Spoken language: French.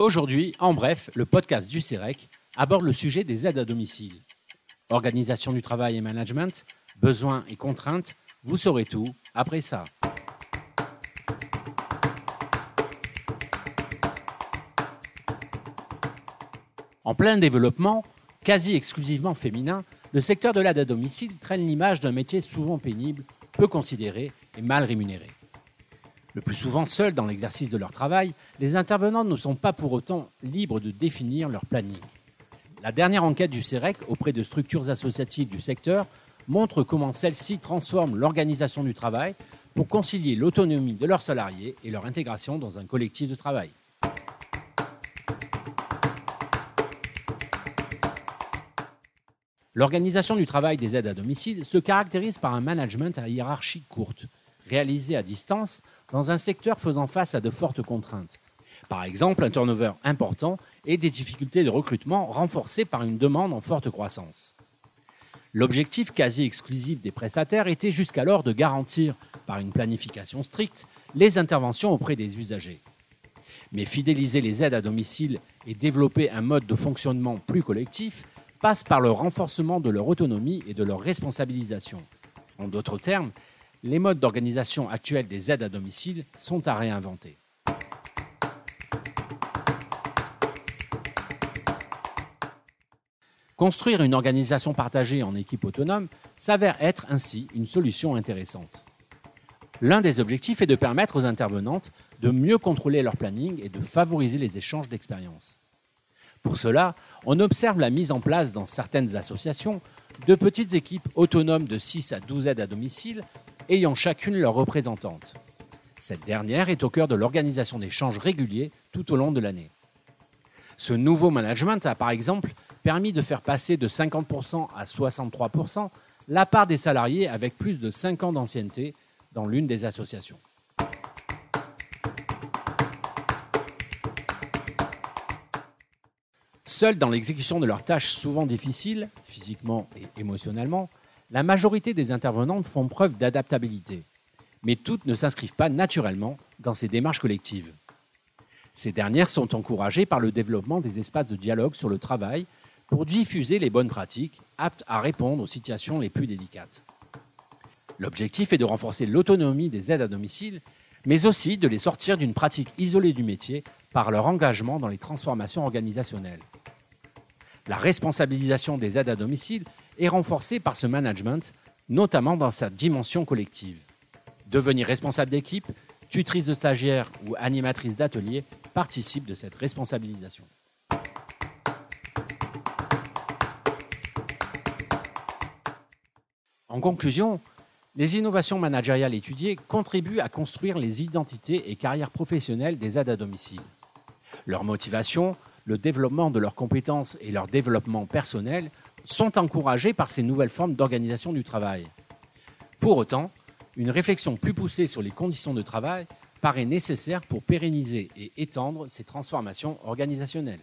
Aujourd'hui, en bref, le podcast du CEREC aborde le sujet des aides à domicile. Organisation du travail et management, besoins et contraintes, vous saurez tout après ça. En plein développement, quasi exclusivement féminin, le secteur de l'aide à domicile traîne l'image d'un métier souvent pénible, peu considéré et mal rémunéré. Le plus souvent seuls dans l'exercice de leur travail, les intervenants ne sont pas pour autant libres de définir leur planning. La dernière enquête du CEREC auprès de structures associatives du secteur montre comment celles-ci transforment l'organisation du travail pour concilier l'autonomie de leurs salariés et leur intégration dans un collectif de travail. L'organisation du travail des aides à domicile se caractérise par un management à hiérarchie courte, réalisé à distance dans un secteur faisant face à de fortes contraintes. Par exemple, un turnover important et des difficultés de recrutement renforcées par une demande en forte croissance. L'objectif quasi exclusif des prestataires était jusqu'alors de garantir, par une planification stricte, les interventions auprès des usagers. Mais fidéliser les aides à domicile et développer un mode de fonctionnement plus collectif passe par le renforcement de leur autonomie et de leur responsabilisation. En d'autres termes, les modes d'organisation actuels des aides à domicile sont à réinventer. Construire une organisation partagée en équipe autonome s'avère être ainsi une solution intéressante. L'un des objectifs est de permettre aux intervenantes de mieux contrôler leur planning et de favoriser les échanges d'expériences. Pour cela, on observe la mise en place dans certaines associations de petites équipes autonomes de 6 à 12 aides à domicile ayant chacune leur représentante. Cette dernière est au cœur de l'organisation d'échanges réguliers tout au long de l'année. Ce nouveau management a par exemple permis de faire passer de 50% à 63% la part des salariés avec plus de 5 ans d'ancienneté dans l'une des associations. Seuls dans l'exécution de leurs tâches souvent difficiles, physiquement et émotionnellement, la majorité des intervenantes font preuve d'adaptabilité. Mais toutes ne s'inscrivent pas naturellement dans ces démarches collectives. Ces dernières sont encouragées par le développement des espaces de dialogue sur le travail pour diffuser les bonnes pratiques aptes à répondre aux situations les plus délicates. L'objectif est de renforcer l'autonomie des aides à domicile, mais aussi de les sortir d'une pratique isolée du métier par leur engagement dans les transformations organisationnelles. La responsabilisation des aides à domicile est renforcée par ce management, notamment dans sa dimension collective. Devenir responsable d'équipe, tutrice de stagiaires ou animatrice d'atelier participe de cette responsabilisation. En conclusion, les innovations managériales étudiées contribuent à construire les identités et carrières professionnelles des aides à domicile. Leur motivation, le développement de leurs compétences et leur développement personnel sont encouragés par ces nouvelles formes d'organisation du travail. Pour autant, une réflexion plus poussée sur les conditions de travail paraît nécessaire pour pérenniser et étendre ces transformations organisationnelles.